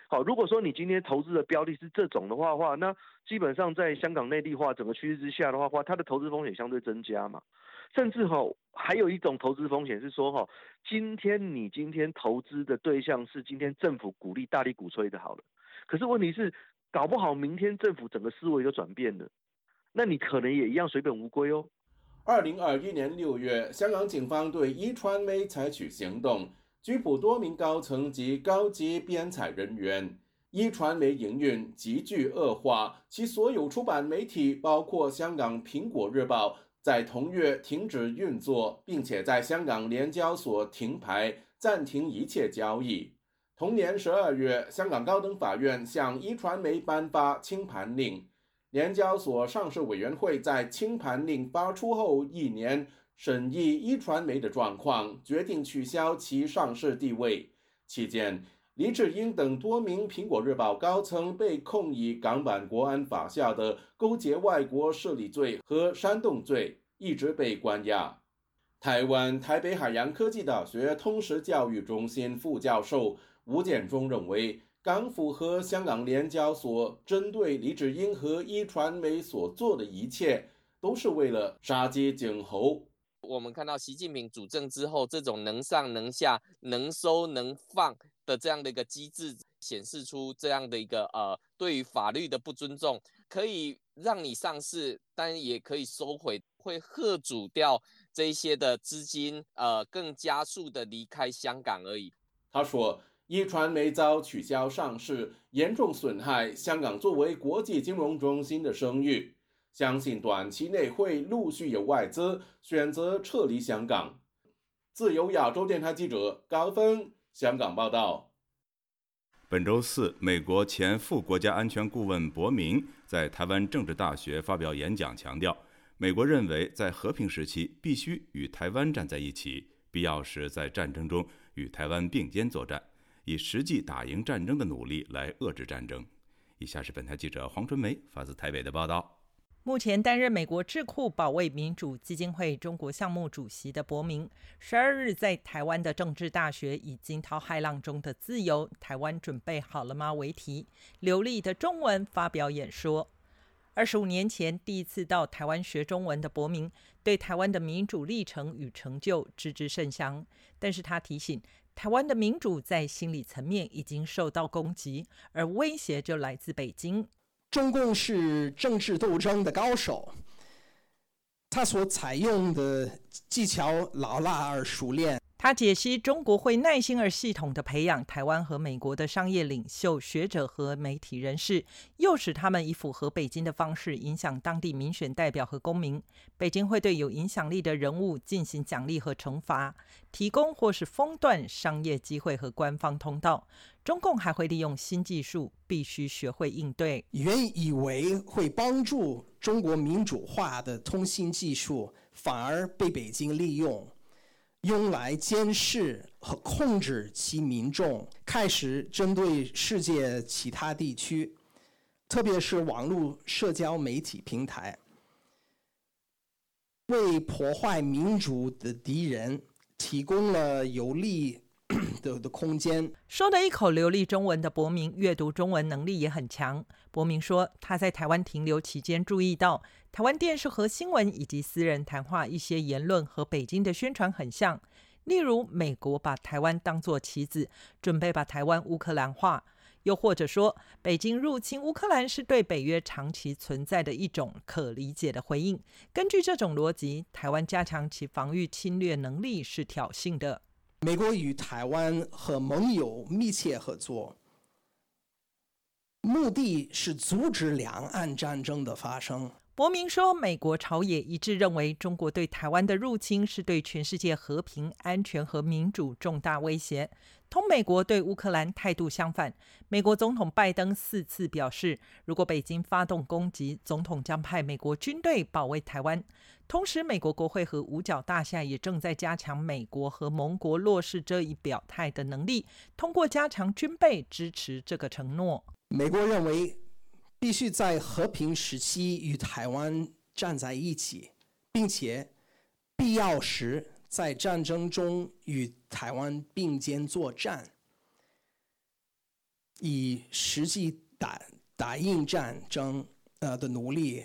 好，如果说你今天投资的标的是这种的话话，那基本上在香港内地化整个趋势之下的话话，它的投资风险相对增加嘛。甚至哈，还有一种投资风险是说哈，今天你今天投资的对象是今天政府鼓励大力鼓吹的，好了，可是问题是，搞不好明天政府整个思维就转变了，那你可能也一样水本无归哦。二零二一年六月，香港警方对一传媒采取行动，拘捕多名高层及高级编采人员。一传媒营运急剧恶化，其所有出版媒体，包括香港苹果日报。在同月停止运作，并且在香港联交所停牌，暂停一切交易。同年十二月，香港高等法院向一传媒颁发清盘令，联交所上市委员会在清盘令发出后一年审议一传媒的状况，决定取消其上市地位。期间，李志英等多名苹果日报高层被控以港版国安法下的勾结外国势力罪和煽动罪，一直被关押。台湾台北海洋科技大学通识教育中心副教授吴建中认为。港府和香港联交所针对李志英和一传媒所做的一切，都是为了杀鸡儆猴。我们看到习近平主政之后，这种能上能下、能收能放的这样的一个机制，显示出这样的一个呃对于法律的不尊重，可以让你上市，但也可以收回，会吓阻掉这些的资金，呃，更加速的离开香港而已。他说。一传媒遭取消上市，严重损害香港作为国际金融中心的声誉。相信短期内会陆续有外资选择撤离香港。自由亚洲电台记者高峰香港报道。本周四，美国前副国家安全顾问伯明在台湾政治大学发表演讲，强调，美国认为在和平时期必须与台湾站在一起，必要时在战争中与台湾并肩作战。以实际打赢战争的努力来遏制战争。以下是本台记者黄春梅发自台北的报道。目前担任美国智库保卫民主基金会中国项目主席的伯明，十二日在台湾的政治大学以“惊涛骇浪中的自由，台湾准备好了吗”为题，流利的中文发表演说。二十五年前第一次到台湾学中文的伯明，对台湾的民主历程与成就知之甚详，但是他提醒。台湾的民主在心理层面已经受到攻击，而威胁就来自北京。中共是政治斗争的高手，他所采用的技巧老辣而熟练。他解析中国会耐心而系统地培养台湾和美国的商业领袖、学者和媒体人士，诱使他们以符合北京的方式影响当地民选代表和公民。北京会对有影响力的人物进行奖励和惩罚，提供或是封断商业机会和官方通道。中共还会利用新技术，必须学会应对。原以为会帮助中国民主化的通信技术，反而被北京利用。用来监视和控制其民众，开始针对世界其他地区，特别是网络社交媒体平台，为破坏民主的敌人提供了有利的空间。说的一口流利中文的伯明，阅读中文能力也很强。伯明说，他在台湾停留期间注意到。台湾电视和新闻以及私人谈话一些言论和北京的宣传很像，例如美国把台湾当作棋子，准备把台湾乌克兰化；又或者说，北京入侵乌克兰是对北约长期存在的一种可理解的回应。根据这种逻辑，台湾加强其防御侵略能力是挑衅的。美国与台湾和盟友密切合作，目的是阻止两岸战争的发生。伯明说，美国朝野一致认为，中国对台湾的入侵是对全世界和平、安全和民主重大威胁，同美国对乌克兰态度相反。美国总统拜登四次表示，如果北京发动攻击，总统将派美国军队保卫台湾。同时，美国国会和五角大厦也正在加强美国和盟国落实这一表态的能力，通过加强军备支持这个承诺。美国认为。必须在和平时期与台湾站在一起，并且必要时在战争中与台湾并肩作战，以实际打打赢战争呃的努力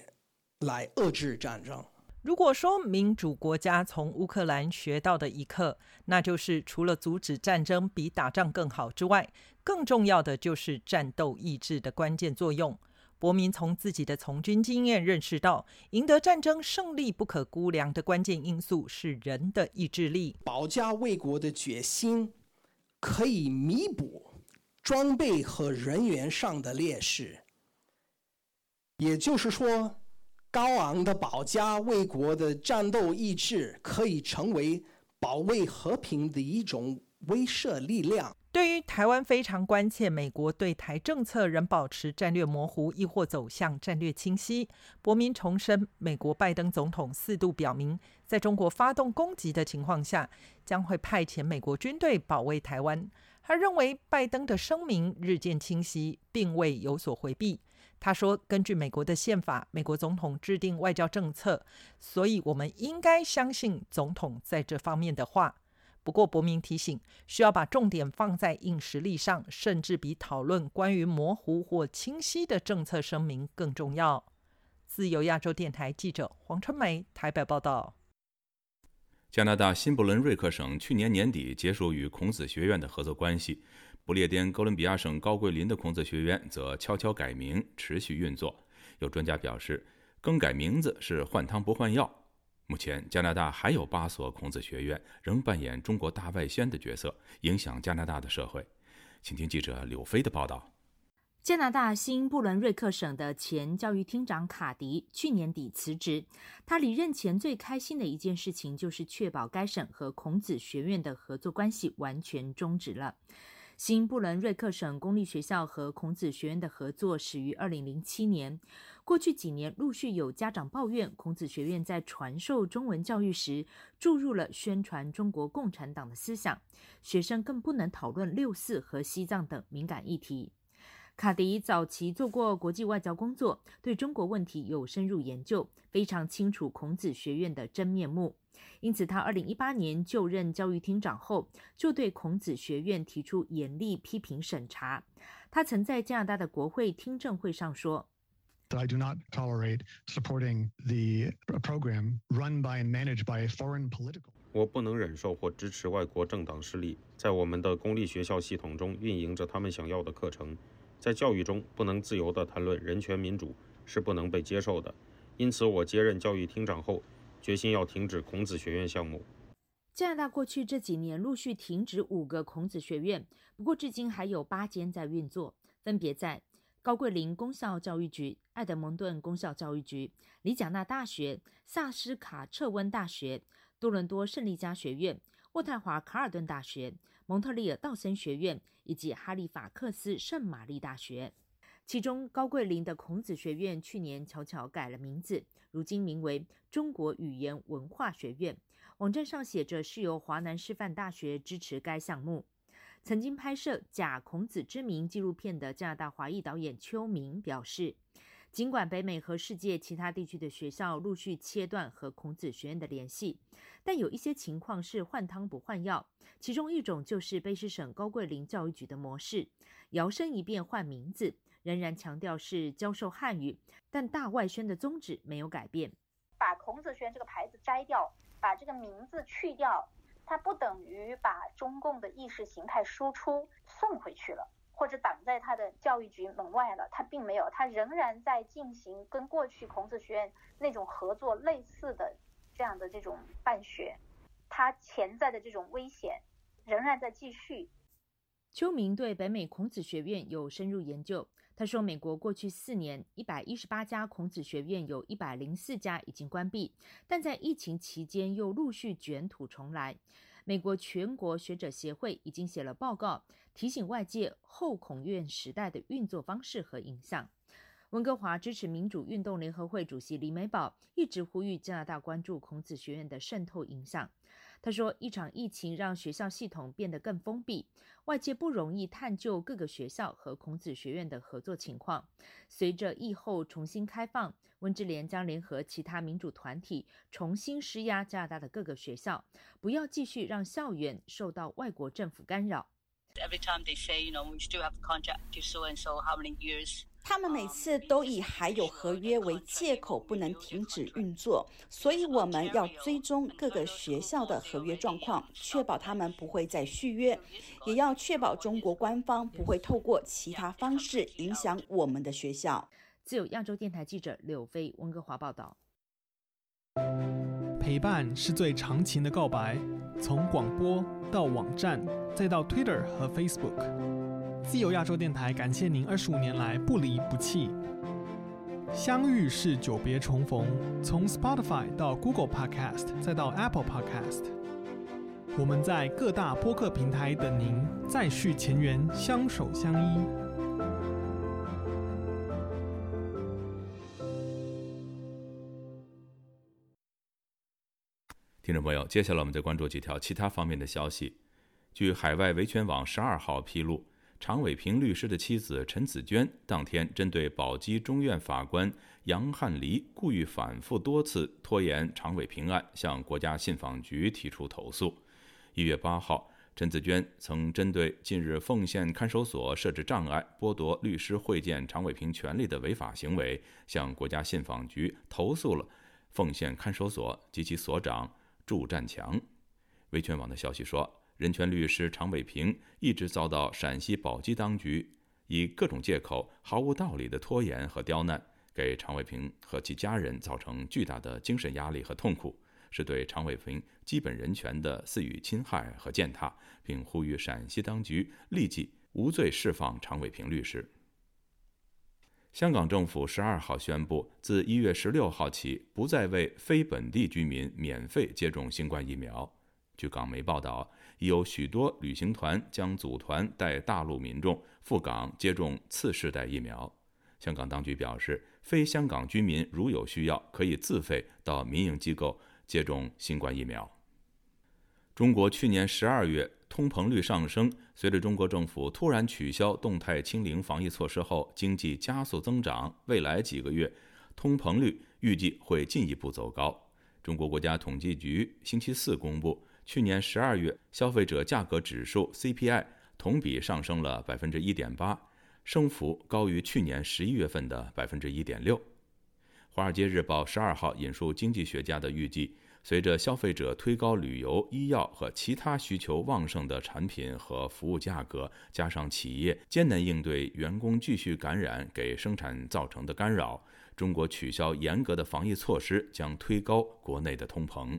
来遏制战争。如果说民主国家从乌克兰学到的一课，那就是除了阻止战争比打仗更好之外，更重要的就是战斗意志的关键作用。伯明从自己的从军经验认识到，赢得战争胜利不可估量的关键因素是人的意志力。保家卫国的决心可以弥补装备和人员上的劣势，也就是说，高昂的保家卫国的战斗意志可以成为保卫和平的一种威慑力量。对于台湾非常关切，美国对台政策仍保持战略模糊，亦或走向战略清晰。伯明重申，美国拜登总统四度表明，在中国发动攻击的情况下，将会派遣美国军队保卫台湾。他认为，拜登的声明日渐清晰，并未有所回避。他说：“根据美国的宪法，美国总统制定外交政策，所以我们应该相信总统在这方面的话。”不过，伯明提醒，需要把重点放在硬实力上，甚至比讨论关于模糊或清晰的政策声明更重要。自由亚洲电台记者黄春梅台北报道。加拿大新不伦瑞克省去年年底结束与孔子学院的合作关系，不列颠哥伦比亚省高桂林的孔子学院则悄悄改名，持续运作。有专家表示，更改名字是换汤不换药。目前，加拿大还有八所孔子学院仍扮演中国大外宣的角色，影响加拿大的社会。请听记者柳飞的报道。加拿大新布伦瑞克省的前教育厅长卡迪去年底辞职。他离任前最开心的一件事情，就是确保该省和孔子学院的合作关系完全终止了。新布伦瑞克省公立学校和孔子学院的合作始于二零零七年。过去几年，陆续有家长抱怨孔子学院在传授中文教育时注入了宣传中国共产党的思想，学生更不能讨论六四和西藏等敏感议题。卡迪早期做过国际外交工作，对中国问题有深入研究，非常清楚孔子学院的真面目。因此，他二零一八年就任教育厅长后，就对孔子学院提出严厉批评审查。他曾在加拿大的国会听证会上说：“I do not tolerate supporting the program run by and managed by foreign political.” 我不能忍受或支持外国政党势力在我们的公立学校系统中运营着他们想要的课程。在教育中不能自由地谈论人权民主是不能被接受的。因此，我接任教育厅长后。决心要停止孔子学院项目。加拿大过去这几年陆续停止五个孔子学院，不过至今还有八间在运作，分别在高桂林公校教育局、爱德蒙顿公校教育局、里贾纳大学、萨斯卡彻温大学、多伦多圣利加学院、渥太华卡尔顿大学、蒙特利尔道森学院以及哈利法克斯圣玛丽大学。其中，高桂林的孔子学院去年悄悄改了名字，如今名为中国语言文化学院。网站上写着是由华南师范大学支持该项目。曾经拍摄《假孔子之名》纪录片的加拿大华裔导演邱明表示，尽管北美和世界其他地区的学校陆续切断和孔子学院的联系，但有一些情况是换汤不换药。其中一种就是卑诗省高桂林教育局的模式，摇身一变换名字。仍然强调是教授汉语，但大外宣的宗旨没有改变。把孔子学院这个牌子摘掉，把这个名字去掉，它不等于把中共的意识形态输出送回去了，或者挡在他的教育局门外了。他并没有，他仍然在进行跟过去孔子学院那种合作类似的这样的这种办学，他潜在的这种危险仍然在继续。邱明对北美孔子学院有深入研究。他说，美国过去四年，一百一十八家孔子学院有一百零四家已经关闭，但在疫情期间又陆续卷土重来。美国全国学者协会已经写了报告，提醒外界后孔院时代的运作方式和影响。温哥华支持民主运动联合会主席李美宝一直呼吁加拿大关注孔子学院的渗透影响。他说：“一场疫情让学校系统变得更封闭，外界不容易探究各个学校和孔子学院的合作情况。随着疫后重新开放，温志联将联合其他民主团体重新施压加拿大的各个学校，不要继续让校园受到外国政府干扰。” Every time they say, you know, we still have contract to so and so how many years. 他们每次都以还有合约为借口，不能停止运作，所以我们要追踪各个学校的合约状况，确保他们不会再续约，也要确保中国官方不会透过其他方式影响我们的学校。自由亚洲电台记者柳飞温哥华报道。陪伴是最长情的告白，从广播到网站，再到 Twitter 和 Facebook。自由亚洲电台感谢您二十五年来不离不弃。相遇是久别重逢，从 Spotify 到 Google Podcast 再到 Apple Podcast，我们在各大播客平台等您，再续前缘，相守相依。听众朋友，接下来我们再关注几条其他方面的消息。据海外维权网十二号披露。常伟平律师的妻子陈子娟当天针对宝鸡中院法官杨汉黎故意反复多次拖延常伟平案，向国家信访局提出投诉。一月八号，陈子娟曾针对近日奉县看守所设置障碍、剥夺律师会见常伟平权利的违法行为，向国家信访局投诉了奉县看守所及其所长祝占强。维权网的消息说。人权律师常伟平一直遭到陕西宝鸡当局以各种借口、毫无道理的拖延和刁难，给常伟平和其家人造成巨大的精神压力和痛苦，是对常伟平基本人权的肆意侵害和践踏，并呼吁陕西当局立即无罪释放常伟平律师。香港政府十二号宣布，自一月十六号起，不再为非本地居民免费接种新冠疫苗。据港媒报道。已有许多旅行团将组团带大陆民众赴港接种次世代疫苗。香港当局表示，非香港居民如有需要，可以自费到民营机构接种新冠疫苗。中国去年十二月通膨率上升，随着中国政府突然取消动态清零防疫措施后，经济加速增长。未来几个月，通膨率预计会进一步走高。中国国家统计局星期四公布。去年十二月，消费者价格指数 CPI 同比上升了百分之一点八，升幅高于去年十一月份的百分之一点六。《华尔街日报》十二号引述经济学家的预计，随着消费者推高旅游、医药和其他需求旺盛的产品和服务价格，加上企业艰难应对员工继续感染给生产造成的干扰，中国取消严格的防疫措施将推高国内的通膨。